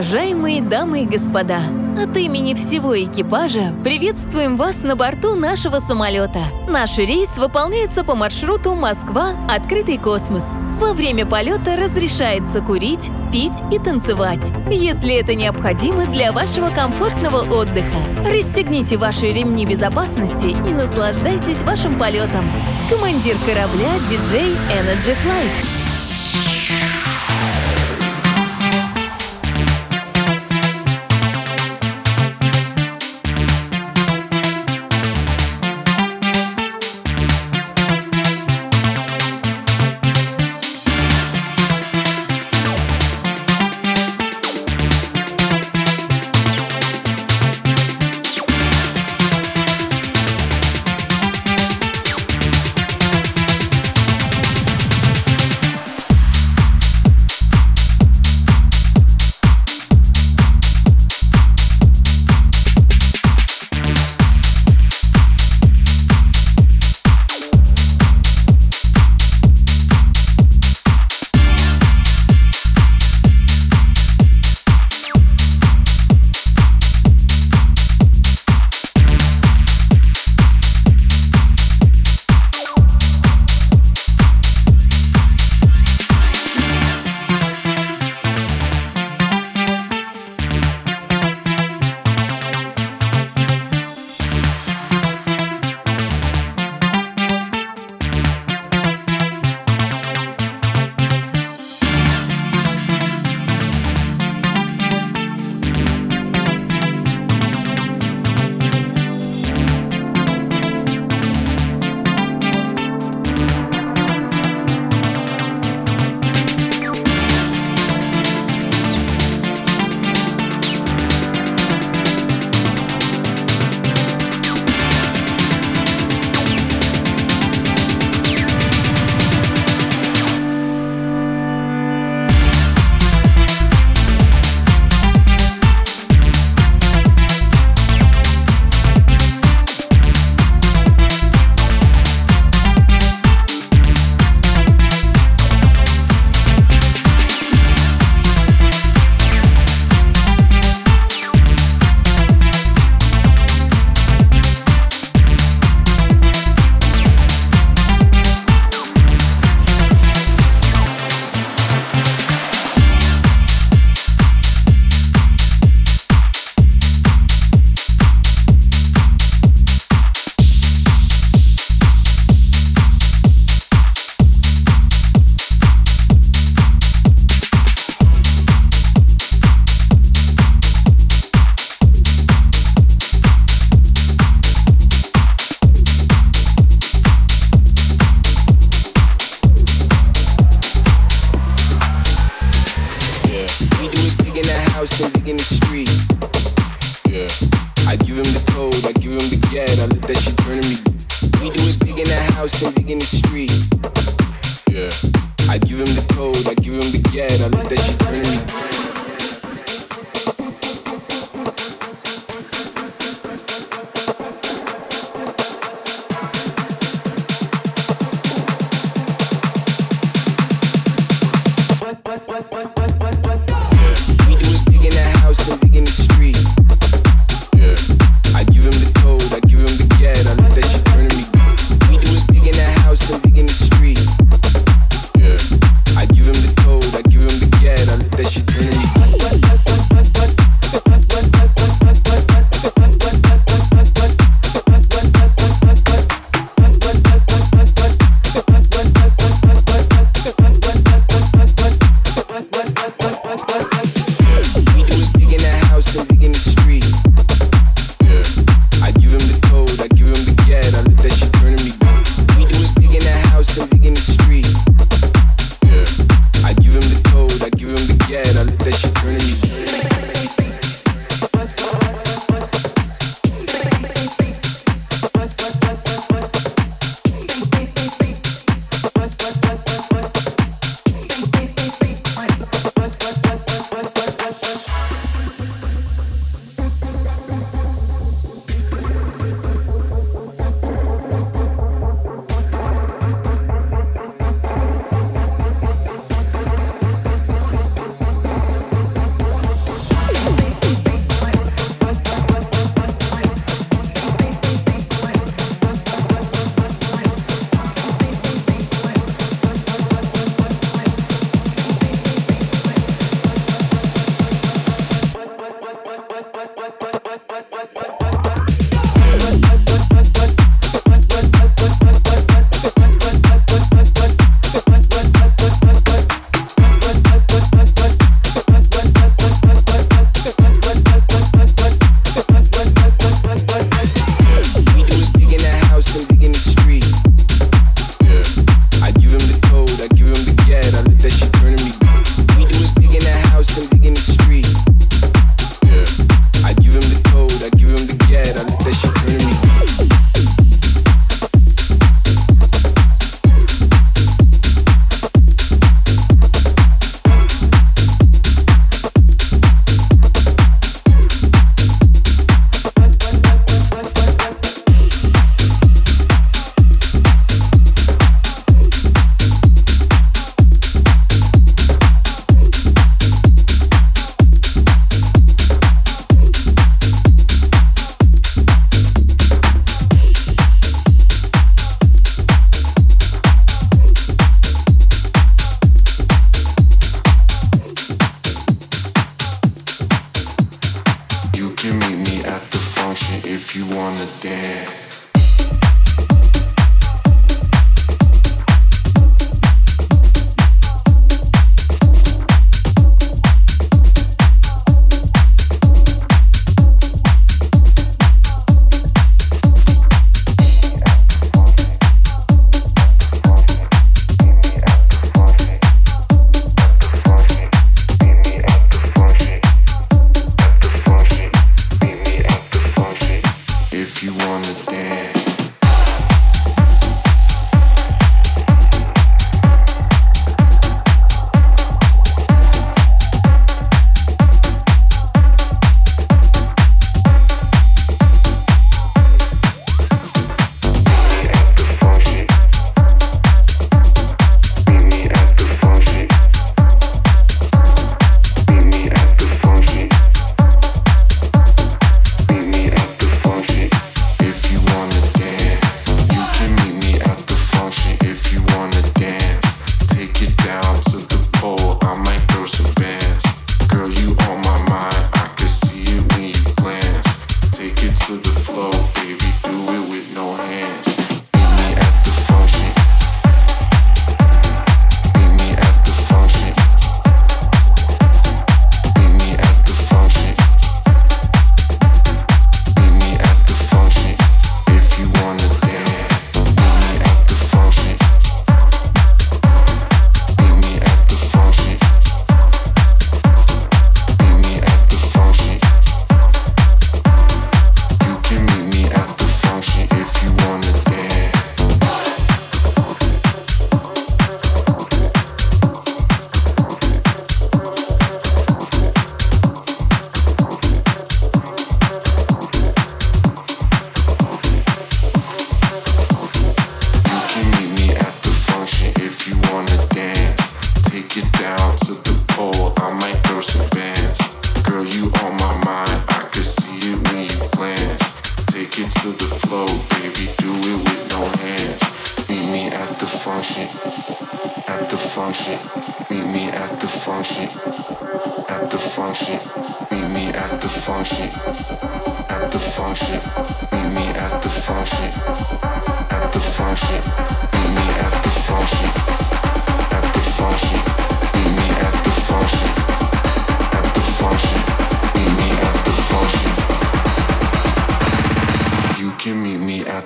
Уважаемые дамы и господа, от имени всего экипажа приветствуем вас на борту нашего самолета. Наш рейс выполняется по маршруту Москва-Открытый космос. Во время полета разрешается курить, пить и танцевать, если это необходимо для вашего комфортного отдыха. Расстегните ваши ремни безопасности и наслаждайтесь вашим полетом. Командир корабля диджей Energy Flight.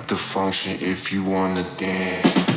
The function if you wanna dance.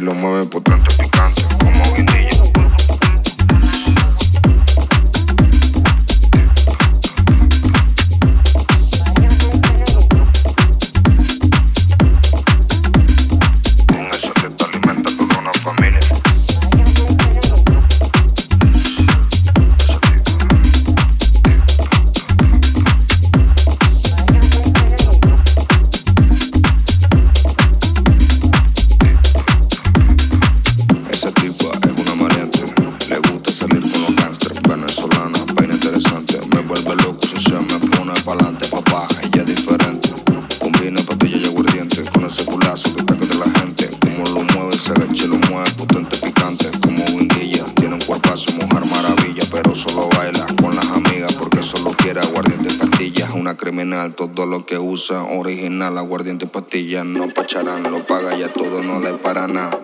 lo mueve por original. Aguardiente pastilla, no pacharán, lo paga ya todo, no le para nada.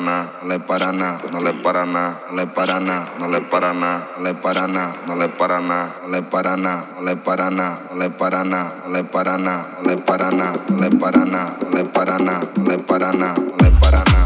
nada, le para nada, no le para nada, le para nada, no le para nada, le para no le para le para le para le para le para le para le para le para le para le para le para.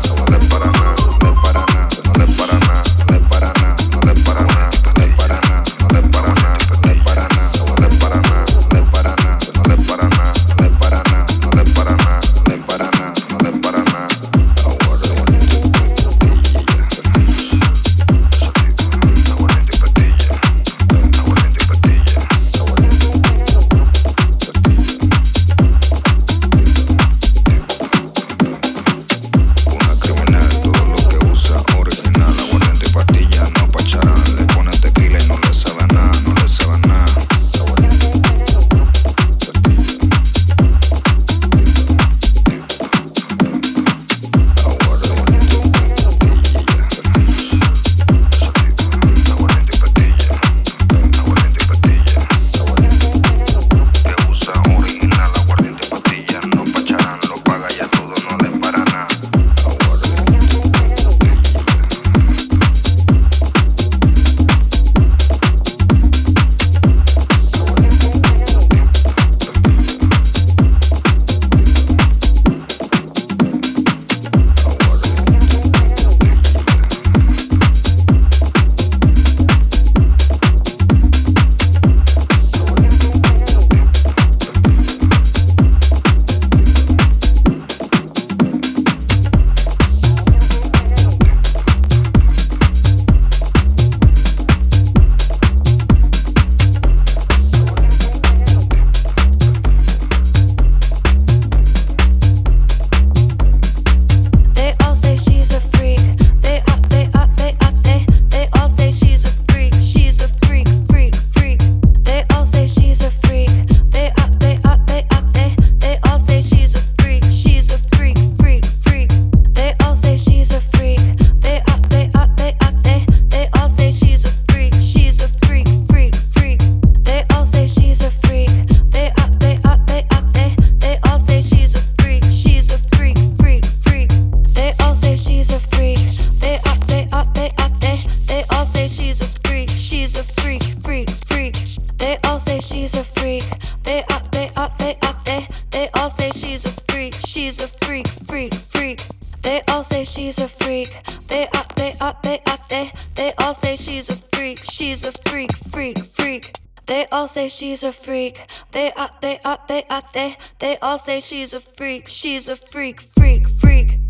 say she's a freak, she's a freak, freak, freak.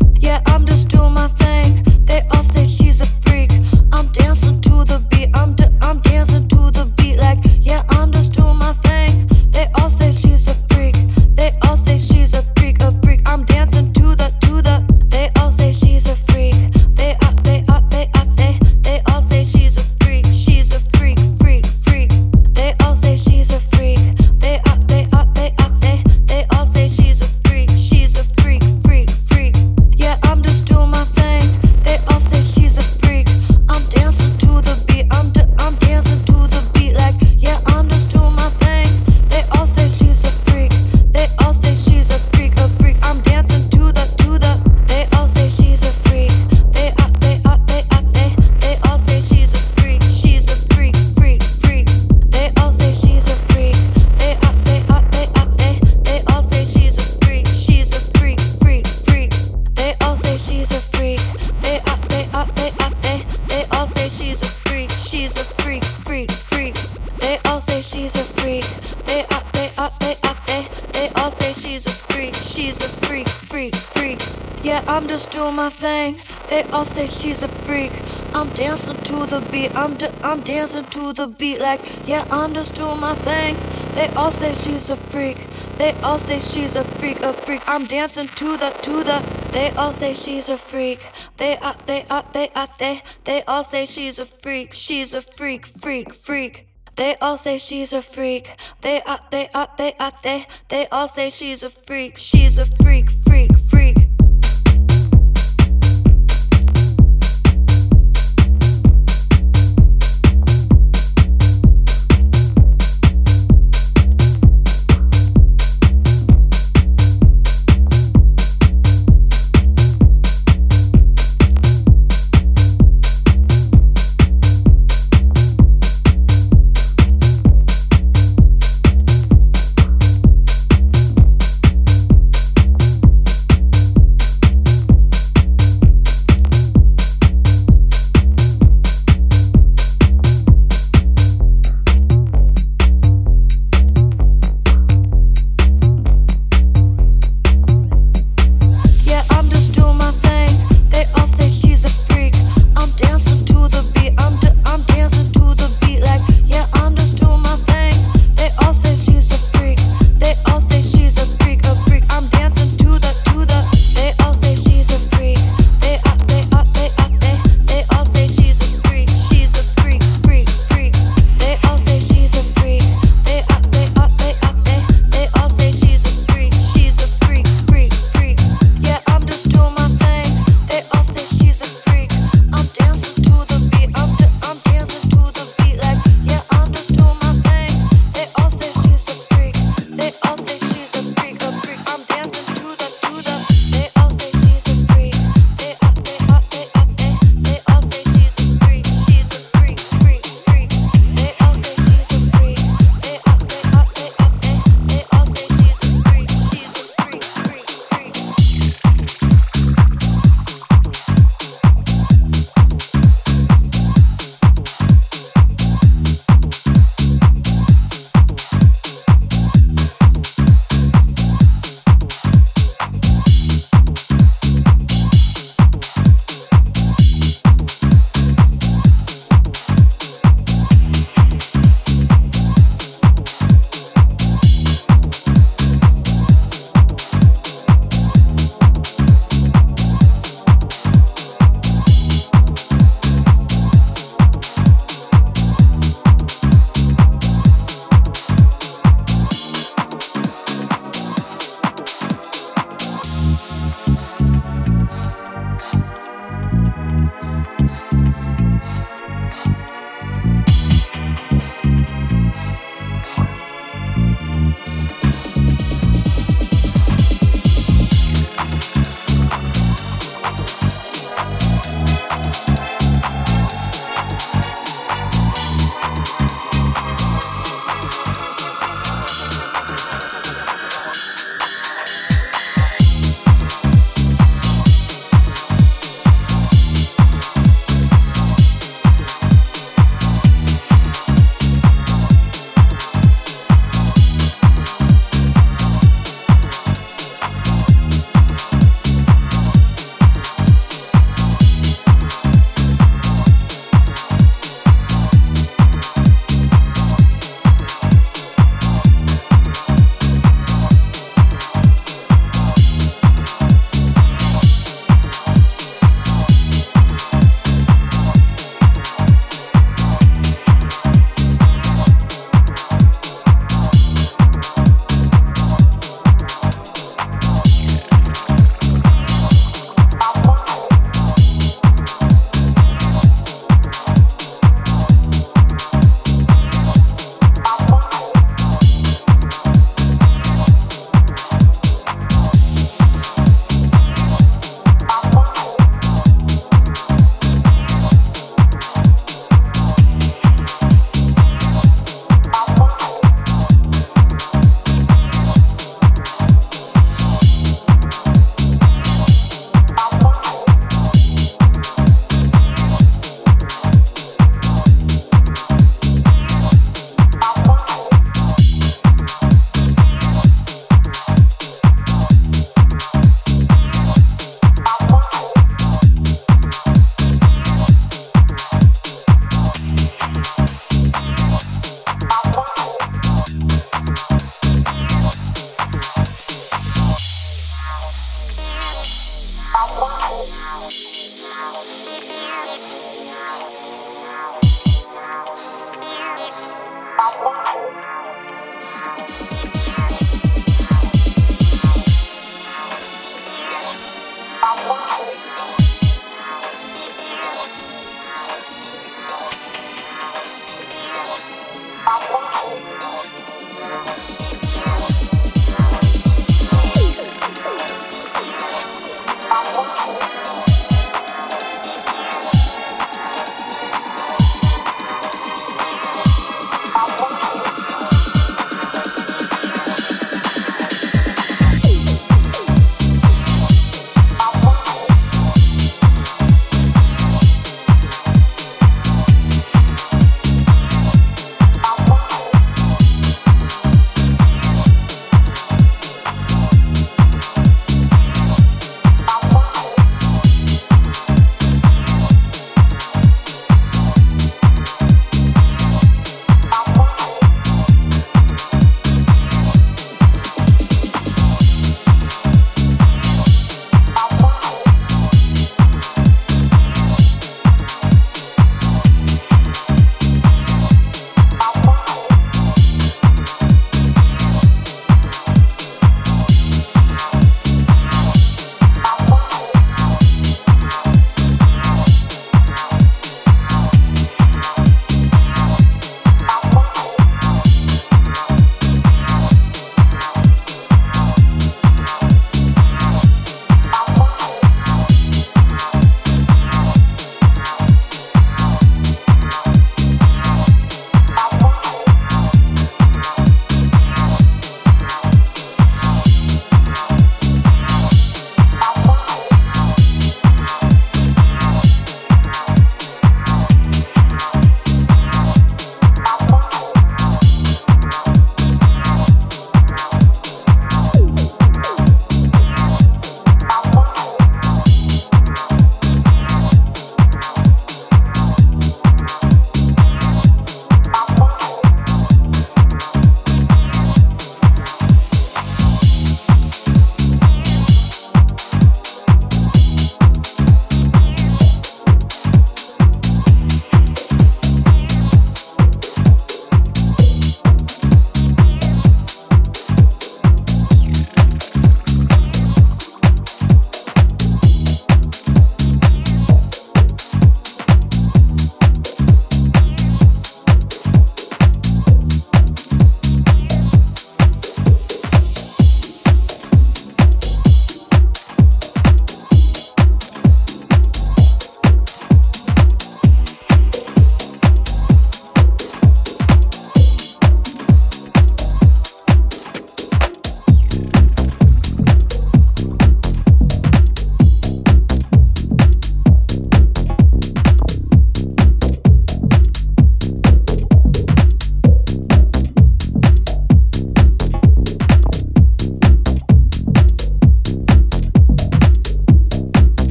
I'm dancing to the beat like, yeah, I'm just doing my thing. They all say she's a freak. They all say she's a freak, a freak. I'm dancing to the, to the. They all say she's a freak. They are, they are, they are, they. They all say she's a freak. She's a freak, freak, freak. They all say she's a freak. They are, they are, they are, they. They all say she's a freak. She's a freak, freak.